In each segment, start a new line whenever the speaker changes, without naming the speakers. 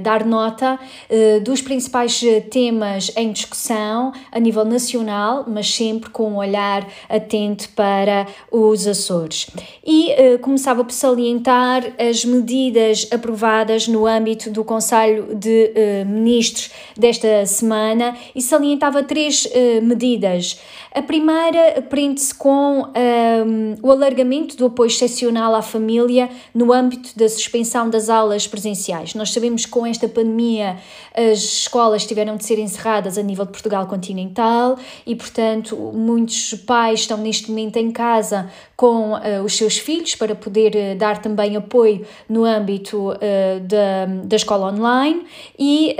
Dar nota uh, dos principais eh, temas em discussão a nível nacional, mas sempre com um olhar atento para os Açores. E começava por salientar as medidas aprovadas no âmbito do Conselho de Ministros desta semana e salientava três medidas. A primeira prende-se com um, o alargamento do apoio excepcional à família no âmbito da suspensão das aulas presenciais. Nós sabemos que com esta pandemia as escolas tiveram de ser encerradas a nível de Portugal continental e, portanto, muitos pais estão neste momento em casa com uh, os seus filhos para poder uh, dar também apoio no âmbito uh, da, da escola online e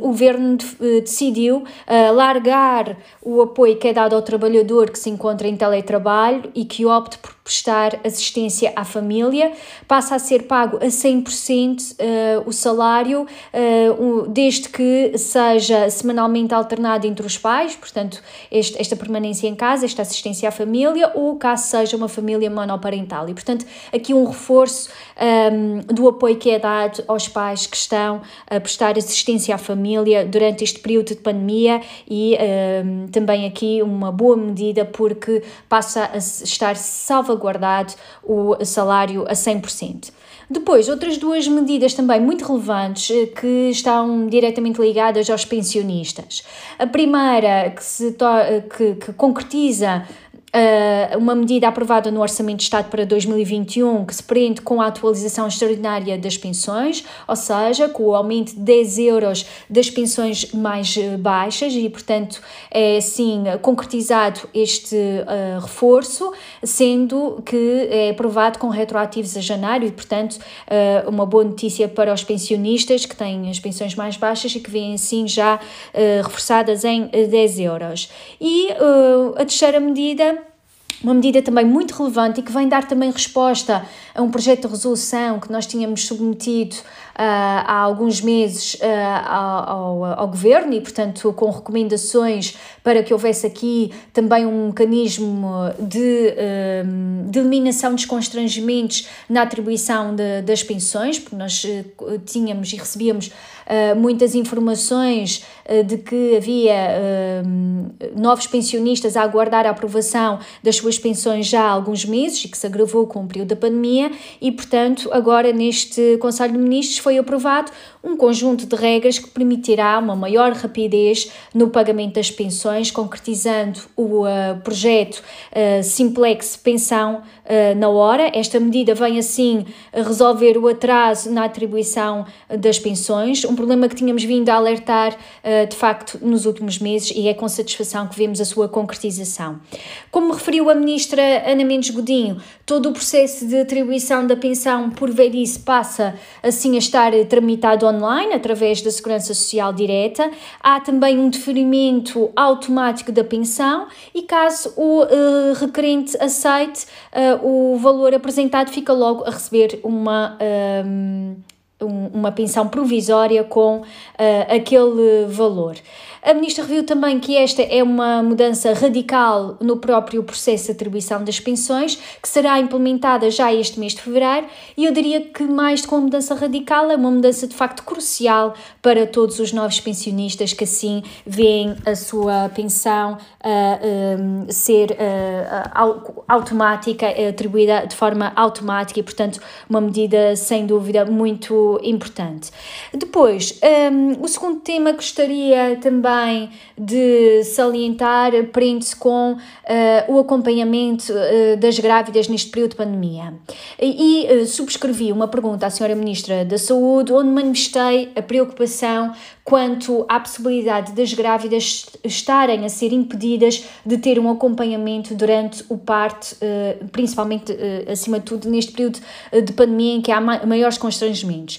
o governo decidiu largar o apoio que é dado ao trabalhador que se encontra em teletrabalho e que opte por prestar assistência à família, passa a ser pago a 100% uh, o salário, uh, desde que seja semanalmente alternado entre os pais, portanto, este, esta permanência em casa, esta assistência à família, ou caso seja uma família monoparental. E, portanto, aqui um reforço um, ehm, do apoio que é dado aos pais que estão a prestar assistência à família durante este período de pandemia e um, ehm, também aqui uma boa medida porque passa a estar salva salvaguardado o salário a 100%. Depois, outras duas medidas também muito relevantes eh, que estão diretamente ligadas aos pensionistas. A primeira, que, se eh, que, que concretiza Uh, uma medida aprovada no Orçamento de Estado para 2021 que se prende com a atualização extraordinária das pensões, ou seja, com o aumento de 10 euros das pensões mais eh, baixas e, portanto, é assim concretizado este uh, reforço, sendo que é aprovado com retroativos a janeiro e, portanto, uh, uma boa notícia para os pensionistas que têm as pensões mais baixas e que vêm assim já reforçadas em 10 euros. E a terceira medida uma medida também muito relevante e que vem dar também resposta a um projeto de resolução que nós tínhamos submetido há alguns meses uh, ao, ao, Governo e, portanto, com recomendações para que houvesse aqui também um mecanismo de, uh, de eliminação dos constrangimentos na atribuição de, das pensões, porque nós tínhamos e recebíamos muitas informações de que havia novos pensionistas a aguardar a aprovação das suas pensões já há alguns meses e que se agravou com o período da pandemia e, portanto, agora neste Conselho de Ministros foi aprovado um conjunto de regras que permitirá uma maior rapidez no pagamento das pensões, concretizando o uh, projeto uh, Simplex Pensão uh, na hora. Esta medida vem assim resolver o atraso na atribuição das pensões, um problema que tínhamos vindo a alertar de facto nos últimos meses e é com satisfação que vemos a sua concretização. Como referiu a ministra Ana Mendes Godinho, todo o processo de atribuição da pensão por velhice passa assim a estar tramitado online através da Segurança Social Direta. Há também um deferimento automático da pensão e caso o uh, requerente aceite uh, o valor apresentado, fica logo a receber uma. Um, uma pensão provisória com uh, aquele valor. A ministra reviu também que esta é uma mudança radical no próprio processo de atribuição das pensões, que será implementada já este mês de fevereiro, e eu diria que mais do que uma mudança radical, é uma mudança de facto crucial para todos os novos pensionistas que assim veem a sua pensão uh, uh, ser uh, automática, atribuída de forma automática e, portanto, uma medida sem dúvida muito importante. Depois, um, o segundo tema que gostaria também de salientar prende-se com uh, o acompanhamento uh, das grávidas neste período de pandemia. E, uh, subscrevi uma pergunta à Senhora Ministra da Saúde, onde manifestei a preocupação quanto à possibilidade das grávidas estarem a ser impedidas de ter um acompanhamento durante o parto, principalmente, acima de tudo, neste período de pandemia em que há maiores constrangimentos.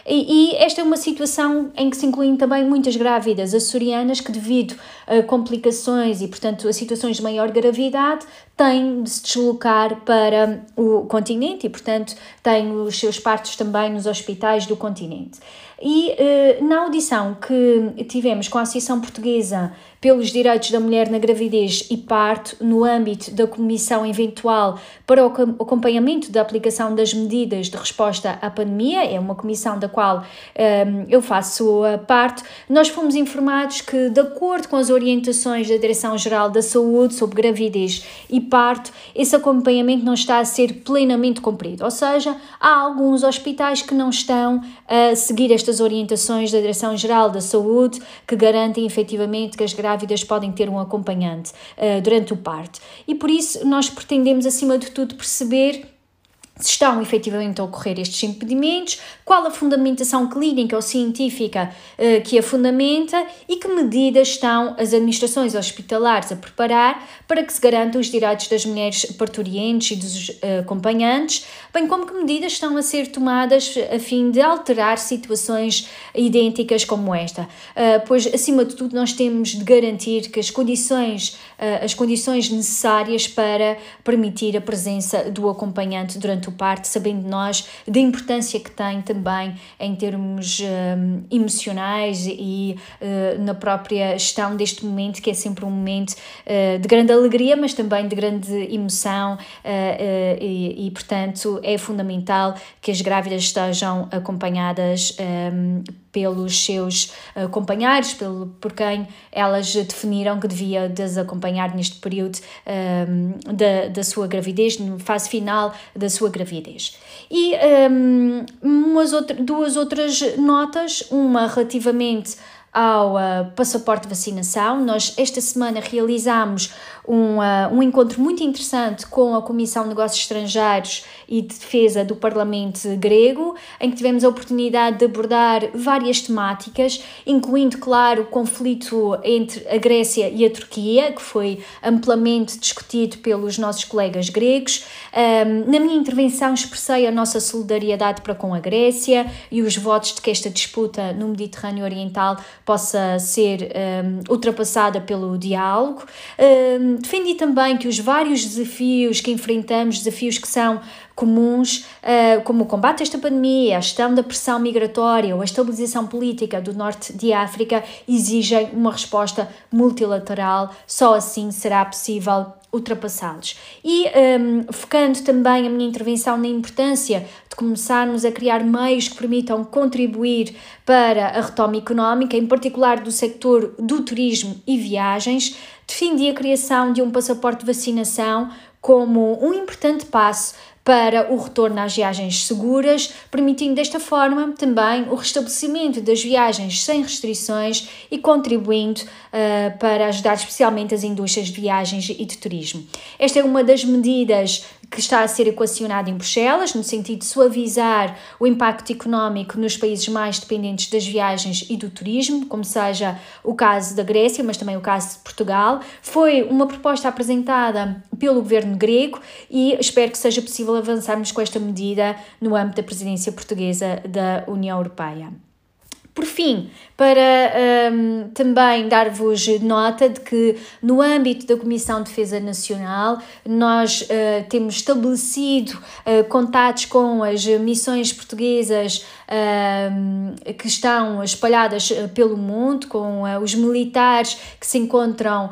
E, e, esta é uma situação em que se incluem também muitas grávidas açorianas que, devido a complicações e, portanto, a situações de maior gravidade, têm de se deslocar para o continente e, portanto, têm os seus partos também nos hospitais do continente. E uh, na audição que tivemos com a Associação Portuguesa pelos Direitos da Mulher na Gravidez e Parto, no âmbito da Comissão Eventual para o Acompanhamento da Aplicação das Medidas de Resposta à Pandemia, é uma comissão da qual um, ehm, eu faço parte, nós fomos informados que, de acordo com as orientações da Direção-Geral da Saúde sobre gravidez e parto, esse acompanhamento não está a ser plenamente cumprido, ou seja, há alguns hospitais que não estão a seguir estas orientações da Direção-Geral da Saúde que garantem efetivamente que as grávidas podem ter um acompanhante uh, durante o parto. E por isso nós pretendemos, acima de tudo, perceber se estão efetivamente a ocorrer estes impedimentos, qual a fundamentação clínica ou científica uh, que a fundamenta e que medidas estão as administrações hospitalares a preparar para que se garantam os direitos das mulheres parturientes e dos uh, acompanhantes, bem como que medidas estão a ser tomadas a fim de alterar situações idênticas como esta. Uh, pois, acima de tudo, nós temos de garantir que as condições, as condições necessárias para permitir a presença do acompanhante durante o parte, sabendo nós da importância que tem também em termos um, emocionais e uh, na própria gestão deste momento, que é sempre um momento uh, de grande alegria, mas também de grande emoção, uh, e, e, portanto é fundamental que as grávidas estejam acompanhadas um, pelos seus uh, companheiros, pelo, por quem elas definiram que devia desacompanhar neste período um, da, da sua gravidez, no fase final da sua gravidez. E um, umas outra, duas outras notas, uma relativamente ao uh, passaporte de vacinação. Nós esta semana realizamos um, uh, um encontro muito interessante com a Comissão de Negócios Estrangeiros e de Defesa do Parlamento grego, em que tivemos a oportunidade de abordar várias temáticas, incluindo, claro, o conflito entre a Grécia e a Turquia, que foi amplamente discutido pelos nossos colegas gregos. Um, na minha intervenção expressei a nossa solidariedade para com a Grécia e os votos de que esta disputa no Mediterrâneo Oriental possa ser um, ultrapassada pelo diálogo. Um, defendi também que os vários desafios que enfrentamos, desafios que são comuns, uh, como o combate a esta pandemia, a gestão da pressão migratória ou a estabilização política do norte de África, exigem uma resposta multilateral. Só assim será possível ultrapassá-los. E um, focando também a minha intervenção na importância de começarmos a criar meios que permitam contribuir para a retoma económica, em particular do sector do turismo e viagens, defendi a criação de um passaporte de vacinação como um importante passo para o retorno às viagens seguras, permitindo desta forma também o restabelecimento das viagens sem restrições e contribuindo uh, para ajudar especialmente as indústrias de viagens e de turismo. Esta é uma das medidas que está a ser equacionada em Bruxelas, no sentido de suavizar o impacto económico nos países mais dependentes das viagens e do turismo, como seja o caso da Grécia, mas também o caso de Portugal. Foi uma proposta apresentada pelo governo grego e espero que seja possível avançarmos com esta medida no âmbito da presidência portuguesa da União Europeia. Por fim, para um, também dar-vos nota de que, no âmbito da Comissão de Defesa Nacional, nós uh, temos estabelecido uh, contatos com as missões portuguesas uh, que estão espalhadas uh, pelo mundo, com os militares que se encontram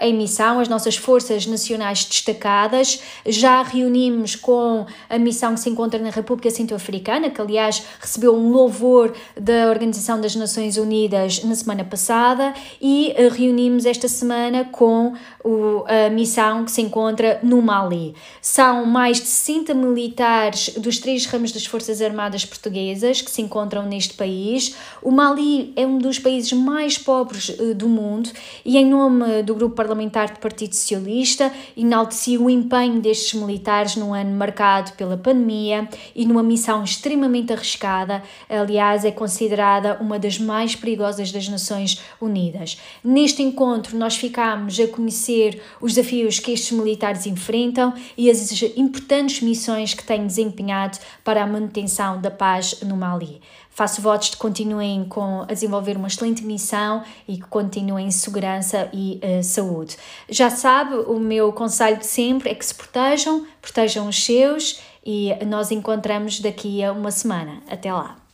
em missão, as nossas forças nacionais destacadas. Já reunimos com a missão que se encontra na República Centro-Africana, que aliás recebeu um louvor da Organização das Nações Unidas na semana passada, e reunimos esta semana com o, a missão que se encontra no Mali. São mais de 60 militares dos três ramos das Forças Armadas Portuguesas que se encontram neste país. O Mali é um dos países mais pobres uh, do mundo e, em nome do Grupo Parlamentar do Partido Socialista, enalteci o empenho destes militares num ano marcado pela pandemia e numa missão extremamente arriscada. Aliás, é considerado considerada uma das mais perigosas das Nações Unidas. Neste encontro, nós ficámos a conhecer os desafios que estes militares enfrentam e as importantes missões que têm desempenhado para a manutenção da paz no Mali. Faço votos de continuem com, a desenvolver uma excelente missão e que continuem em segurança e uh, saúde. Já sabe, o meu conselho de sempre é que se protejam, protejam os seus e nós encontramos daqui a uma semana. Até lá!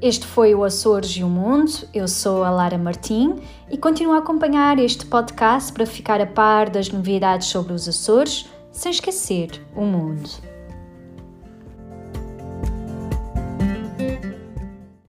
Este foi o Açores e o Mundo. Eu sou a Lara Martim e continuo a acompanhar este podcast para ficar a par das novidades sobre os Açores, sem esquecer o mundo.